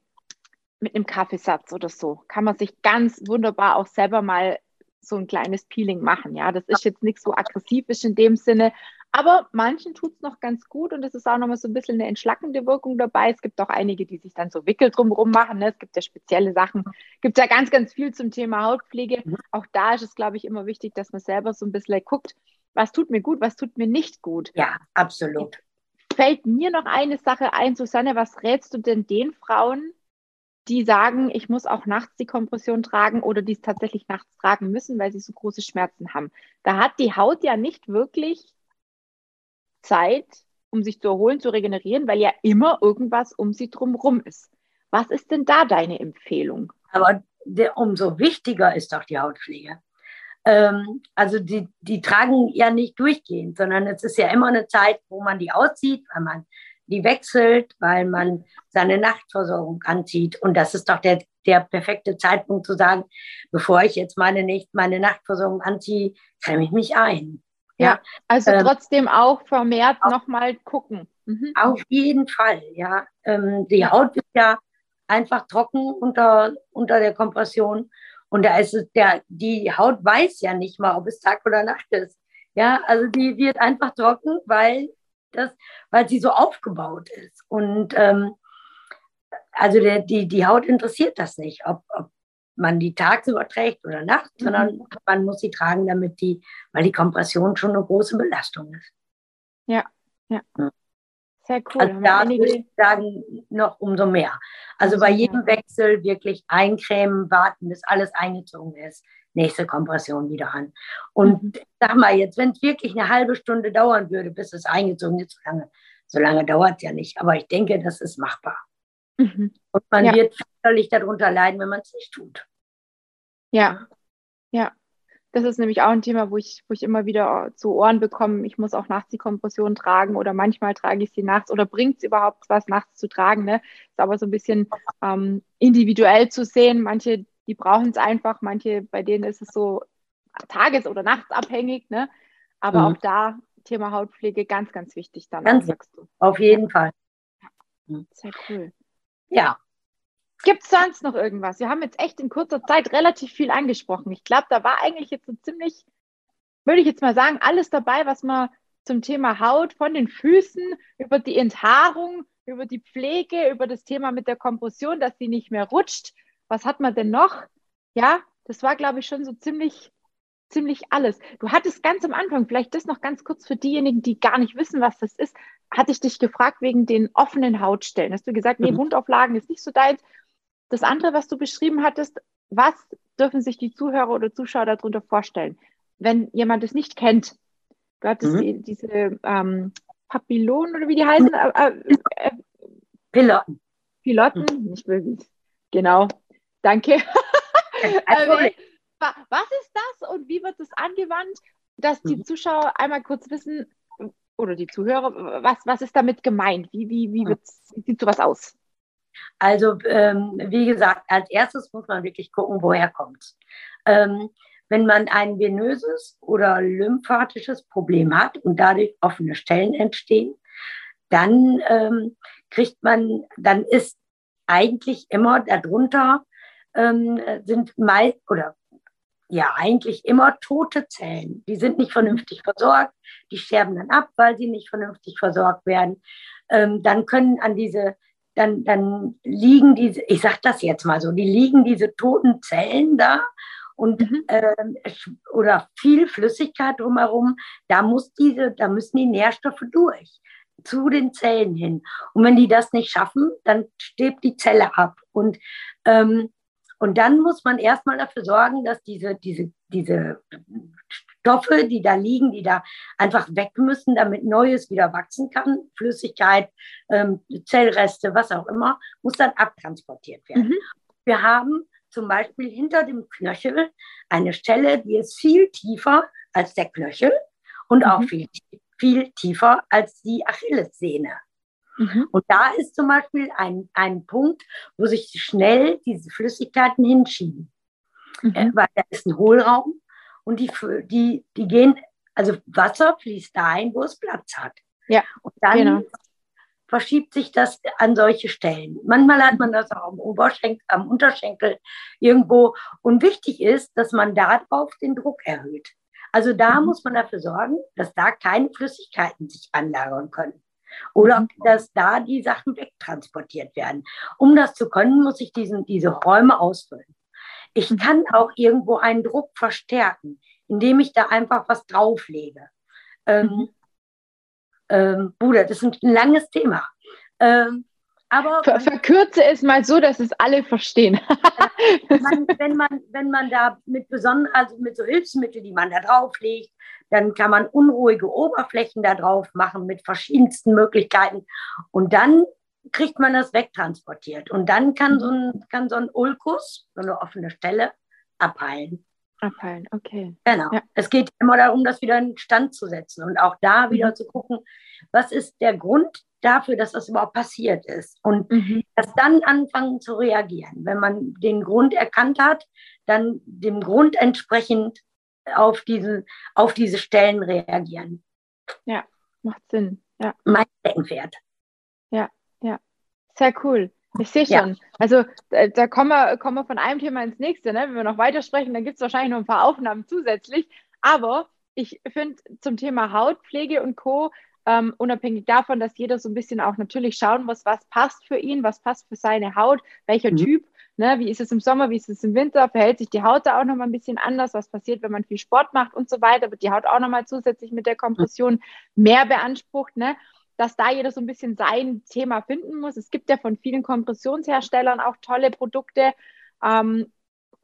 mit einem Kaffeesatz oder so, kann man sich ganz wunderbar auch selber mal so ein kleines Peeling machen. Ja, das ist jetzt nichts so aggressivisch in dem Sinne, aber manchen tut es noch ganz gut und es ist auch nochmal so ein bisschen eine entschlackende Wirkung dabei. Es gibt auch einige, die sich dann so Wickel drumherum machen. Ne? Es gibt ja spezielle Sachen. Es gibt ja ganz, ganz viel zum Thema Hautpflege. Mhm. Auch da ist es, glaube ich, immer wichtig, dass man selber so ein bisschen guckt, was tut mir gut, was tut mir nicht gut. Ja, absolut. Fällt mir noch eine Sache ein, Susanne, was rätst du denn den Frauen, die sagen, ich muss auch nachts die Kompression tragen oder die es tatsächlich nachts tragen müssen, weil sie so große Schmerzen haben? Da hat die Haut ja nicht wirklich Zeit, um sich zu erholen, zu regenerieren, weil ja immer irgendwas um sie drumherum ist. Was ist denn da deine Empfehlung? Aber der, umso wichtiger ist doch die Hautpflege. Ähm, also die, die tragen ja nicht durchgehend, sondern es ist ja immer eine Zeit, wo man die auszieht, weil man die wechselt, weil man seine Nachtversorgung anzieht. Und das ist doch der, der perfekte Zeitpunkt zu sagen, bevor ich jetzt meine, nicht, meine Nachtversorgung anziehe, creme ich mich ein. Ja, also ähm, trotzdem auch vermehrt nochmal gucken. Mhm. Auf jeden Fall, ja. Ähm, die Haut ist ja einfach trocken unter, unter der Kompression. Und da ist es der, die Haut weiß ja nicht mal, ob es Tag oder Nacht ist. Ja, also die wird einfach trocken, weil das, weil sie so aufgebaut ist. Und ähm, also der, die, die Haut interessiert das nicht, ob, ob man die tagsüber trägt oder nachts, mhm. sondern man muss sie tragen, damit die, weil die Kompression schon eine große Belastung ist. Ja, ja. ja. Sehr cool. Also da würde ich sagen, noch umso mehr. Also bei jedem Wechsel wirklich eincremen, warten, bis alles eingezogen ist. Nächste Kompression wieder an. Und mhm. sag mal, jetzt, wenn es wirklich eine halbe Stunde dauern würde, bis es eingezogen ist, so lange, so lange dauert es ja nicht. Aber ich denke, das ist machbar. Mhm. Und man ja. wird völlig darunter leiden, wenn man es nicht tut. Ja, ja. Das ist nämlich auch ein Thema, wo ich, wo ich immer wieder zu Ohren bekomme, ich muss auch nachts die Kompression tragen oder manchmal trage ich sie nachts oder bringt es überhaupt was, nachts zu tragen. Ne? Ist aber so ein bisschen ähm, individuell zu sehen. Manche, die brauchen es einfach, manche, bei denen ist es so tages- oder nachtsabhängig. Ne? Aber mhm. auch da Thema Hautpflege ganz, ganz wichtig dann. Ganz, sagst du. Auf jeden Fall. Sehr cool. Ja, Gibt es sonst noch irgendwas? Wir haben jetzt echt in kurzer Zeit relativ viel angesprochen. Ich glaube, da war eigentlich jetzt so ziemlich, würde ich jetzt mal sagen, alles dabei, was man zum Thema Haut von den Füßen über die Enthaarung, über die Pflege, über das Thema mit der Kompression, dass sie nicht mehr rutscht. Was hat man denn noch? Ja, das war, glaube ich, schon so ziemlich, ziemlich alles. Du hattest ganz am Anfang, vielleicht das noch ganz kurz für diejenigen, die gar nicht wissen, was das ist, hatte ich dich gefragt wegen den offenen Hautstellen. Hast du gesagt, nee, mhm. Wundauflagen ist nicht so deins. Das andere, was du beschrieben hattest, was dürfen sich die Zuhörer oder Zuschauer darunter vorstellen? Wenn jemand es nicht kennt, du hattest mhm. die, diese ähm, Papillonen oder wie die heißen? Äh, äh, äh, Piloten. Piloten, mhm. nicht wirklich. Genau. Danke. [LAUGHS] Äh, was ist das und wie wird es angewandt, dass die mhm. Zuschauer einmal kurz wissen, oder die Zuhörer, was, was ist damit gemeint? Wie, wie, wie, mhm. wie sieht sowas aus? Also ähm, wie gesagt, als erstes muss man wirklich gucken, woher kommt ähm, Wenn man ein venöses oder lymphatisches Problem hat und dadurch offene Stellen entstehen, dann ähm, kriegt man, dann ist eigentlich immer darunter ähm, sind meist oder ja eigentlich immer tote Zellen. Die sind nicht vernünftig versorgt, die sterben dann ab, weil sie nicht vernünftig versorgt werden. Ähm, dann können an diese dann, dann liegen diese, ich sage das jetzt mal so, die liegen diese toten Zellen da und mhm. äh, oder viel Flüssigkeit drumherum. Da muss diese, da müssen die Nährstoffe durch zu den Zellen hin. Und wenn die das nicht schaffen, dann stirbt die Zelle ab. Und ähm, und dann muss man erstmal dafür sorgen, dass diese, diese, diese Stoffe, die da liegen, die da einfach weg müssen, damit Neues wieder wachsen kann, Flüssigkeit, ähm, Zellreste, was auch immer, muss dann abtransportiert werden. Mhm. Wir haben zum Beispiel hinter dem Knöchel eine Stelle, die ist viel tiefer als der Knöchel und mhm. auch viel, viel tiefer als die Achillessehne. Mhm. Und da ist zum Beispiel ein, ein Punkt, wo sich schnell diese Flüssigkeiten hinschieben. Mhm. Äh, weil da ist ein Hohlraum und die, die, die gehen, also Wasser fließt dahin, wo es Platz hat. Ja, und dann genau. verschiebt sich das an solche Stellen. Manchmal hat man das auch am Oberschenkel, am Unterschenkel irgendwo. Und wichtig ist, dass man darauf den Druck erhöht. Also da mhm. muss man dafür sorgen, dass da keine Flüssigkeiten sich anlagern können oder mhm. dass da die Sachen wegtransportiert werden. Um das zu können, muss ich diesen, diese Räume ausfüllen. Ich mhm. kann auch irgendwo einen Druck verstärken, indem ich da einfach was drauflege. Ähm, mhm. ähm, Bruder, das ist ein langes Thema. Ähm, aber Ver verkürze es mal so, dass es alle verstehen. man, wenn, man, wenn man da mit besonderen, also mit so Hilfsmitteln, die man da drauflegt, dann kann man unruhige Oberflächen da drauf machen mit verschiedensten Möglichkeiten. Und dann kriegt man das wegtransportiert. Und dann kann so ein, kann so ein Ulkus, so eine offene Stelle, abheilen. Abheilen, okay. Genau. Ja. Es geht immer darum, das wieder in Stand zu setzen und auch da wieder mhm. zu gucken, was ist der Grund dafür, dass das überhaupt passiert ist. Und mhm. erst dann anfangen zu reagieren. Wenn man den Grund erkannt hat, dann dem Grund entsprechend auf, diesen, auf diese Stellen reagieren. Ja, macht Sinn. Ja. Mein Deckenpferd. Ja, ja. Sehr cool. Ich sehe schon. Ja. Also da, da, kommen, wir, kommen wir von einem Thema ins nächste. Ne? Wenn wir noch weitersprechen, dann gibt es wahrscheinlich noch ein paar Aufnahmen zusätzlich. Aber ich finde zum Thema Hautpflege und Co. Ähm, unabhängig davon, dass jeder so ein bisschen auch natürlich schauen muss, was passt für ihn, was passt für seine Haut, welcher mhm. Typ Ne, wie ist es im Sommer, wie ist es im Winter? Verhält sich die Haut da auch nochmal ein bisschen anders? Was passiert, wenn man viel Sport macht und so weiter? Wird die Haut auch nochmal zusätzlich mit der Kompression mehr beansprucht? Ne? dass da jeder so ein bisschen sein Thema finden muss. Es gibt ja von vielen Kompressionsherstellern auch tolle Produkte. Ähm,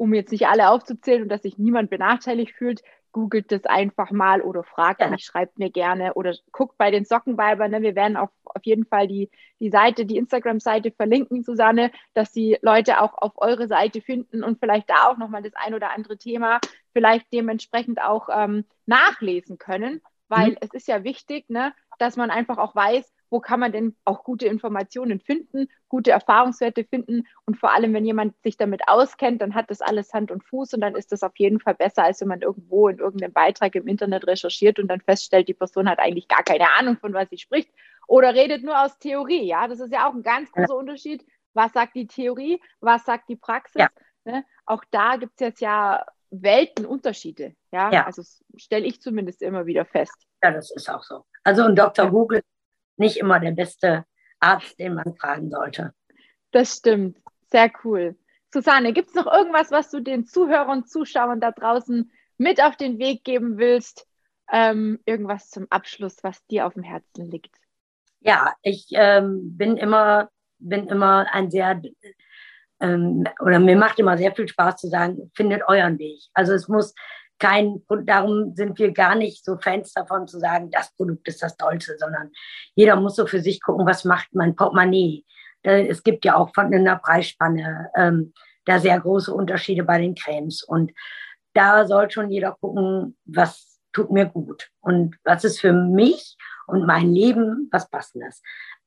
um jetzt nicht alle aufzuzählen und dass sich niemand benachteiligt fühlt, googelt das einfach mal oder fragt ja. mich, schreibt mir gerne oder guckt bei den Sockenweibern. Ne? Wir werden auf, auf jeden Fall die, die Seite, die Instagram-Seite verlinken, Susanne, dass die Leute auch auf eure Seite finden und vielleicht da auch nochmal das ein oder andere Thema vielleicht dementsprechend auch ähm, nachlesen können, weil mhm. es ist ja wichtig, ne, dass man einfach auch weiß, wo kann man denn auch gute Informationen finden, gute Erfahrungswerte finden und vor allem, wenn jemand sich damit auskennt, dann hat das alles Hand und Fuß und dann ist das auf jeden Fall besser, als wenn man irgendwo in irgendeinem Beitrag im Internet recherchiert und dann feststellt, die Person hat eigentlich gar keine Ahnung, von was sie spricht oder redet nur aus Theorie. Ja, das ist ja auch ein ganz großer Unterschied. Was sagt die Theorie? Was sagt die Praxis? Ja. Ne? Auch da gibt es jetzt ja Weltenunterschiede. Ja, ja. also stelle ich zumindest immer wieder fest. Ja, das ist auch so. Also und Dr. Google nicht immer der beste Arzt, den man fragen sollte. Das stimmt. Sehr cool. Susanne, gibt es noch irgendwas, was du den Zuhörern, Zuschauern da draußen mit auf den Weg geben willst? Ähm, irgendwas zum Abschluss, was dir auf dem Herzen liegt? Ja, ich ähm, bin immer, bin immer ein sehr, ähm, oder mir macht immer sehr viel Spaß zu sagen, findet euren Weg. Also es muss kein, darum sind wir gar nicht so Fans davon zu sagen, das Produkt ist das Tollste, sondern jeder muss so für sich gucken, was macht mein Portemonnaie. Es gibt ja auch von in der Preisspanne ähm, da sehr große Unterschiede bei den Cremes und da soll schon jeder gucken, was tut mir gut und was ist für mich und mein Leben was passendes.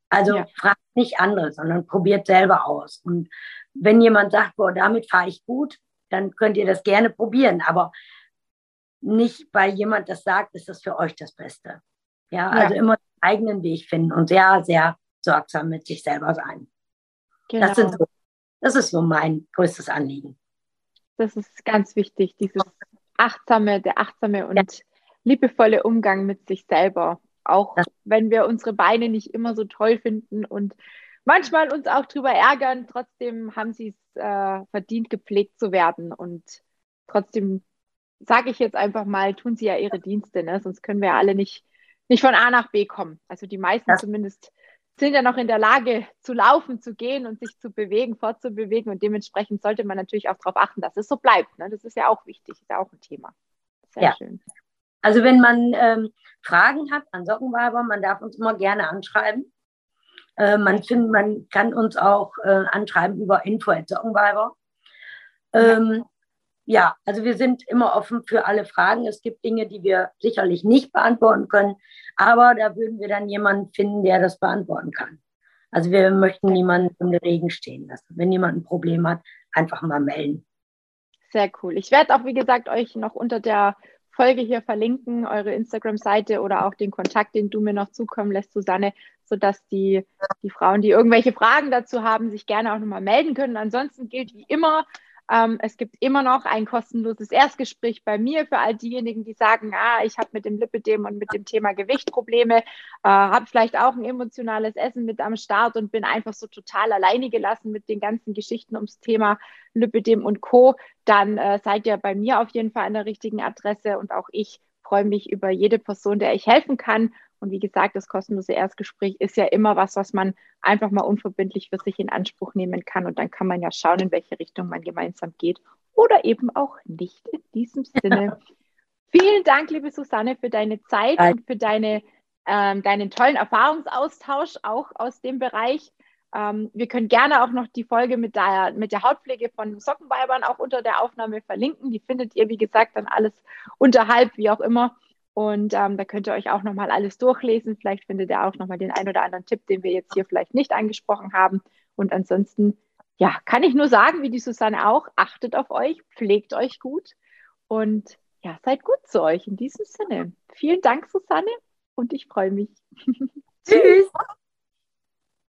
Also ja. fragt nicht andere, sondern probiert selber aus. Und wenn jemand sagt, boah, damit fahre ich gut, dann könnt ihr das gerne probieren. Aber nicht, weil jemand das sagt, ist das für euch das Beste. Ja, also immer den eigenen Weg finden und sehr, sehr sorgsam mit sich selber sein. Genau. Das, so, das ist so mein größtes Anliegen. Das ist ganz wichtig, dieses achtsame, der achtsame und ja. liebevolle Umgang mit sich selber. Auch das wenn wir unsere Beine nicht immer so toll finden und manchmal uns auch drüber ärgern, trotzdem haben sie es äh, verdient, gepflegt zu werden und trotzdem sage ich jetzt einfach mal, tun sie ja ihre Dienste, ne? sonst können wir ja alle nicht, nicht von A nach B kommen. Also die meisten ja. zumindest sind ja noch in der Lage zu laufen, zu gehen und sich zu bewegen, fortzubewegen. Und dementsprechend sollte man natürlich auch darauf achten, dass es so bleibt. Ne? Das ist ja auch wichtig, ist ja auch ein Thema. Sehr ja. schön. Also wenn man ähm, Fragen hat an Sockenweiber, man darf uns immer gerne anschreiben. Äh, man, find, man kann uns auch äh, anschreiben über info at Sockenweiber. Ja, also wir sind immer offen für alle Fragen. Es gibt Dinge, die wir sicherlich nicht beantworten können, aber da würden wir dann jemanden finden, der das beantworten kann. Also wir möchten niemanden im Regen stehen lassen. Wenn jemand ein Problem hat, einfach mal melden. Sehr cool. Ich werde auch, wie gesagt, euch noch unter der Folge hier verlinken, eure Instagram-Seite oder auch den Kontakt, den du mir noch zukommen lässt, Susanne, sodass die, die Frauen, die irgendwelche Fragen dazu haben, sich gerne auch nochmal melden können. Ansonsten gilt wie immer, ähm, es gibt immer noch ein kostenloses Erstgespräch bei mir für all diejenigen, die sagen, ah, ich habe mit dem Lipidem und mit dem Thema Gewicht Probleme, äh, habe vielleicht auch ein emotionales Essen mit am Start und bin einfach so total alleine gelassen mit den ganzen Geschichten ums Thema Lipidem und Co. Dann äh, seid ihr bei mir auf jeden Fall an der richtigen Adresse und auch ich freue mich über jede Person, der ich helfen kann und wie gesagt, das kostenlose Erstgespräch ist ja immer was, was man einfach mal unverbindlich für sich in Anspruch nehmen kann. Und dann kann man ja schauen, in welche Richtung man gemeinsam geht oder eben auch nicht. In diesem Sinne. [LAUGHS] Vielen Dank, liebe Susanne, für deine Zeit Danke. und für deine, ähm, deinen tollen Erfahrungsaustausch auch aus dem Bereich. Ähm, wir können gerne auch noch die Folge mit der, mit der Hautpflege von Sockenweibern auch unter der Aufnahme verlinken. Die findet ihr, wie gesagt, dann alles unterhalb, wie auch immer. Und ähm, da könnt ihr euch auch nochmal alles durchlesen. Vielleicht findet ihr auch nochmal den ein oder anderen Tipp, den wir jetzt hier vielleicht nicht angesprochen haben. Und ansonsten, ja, kann ich nur sagen, wie die Susanne auch, achtet auf euch, pflegt euch gut und ja, seid gut zu euch in diesem Sinne. Vielen Dank, Susanne, und ich freue mich. [LAUGHS] Tschüss.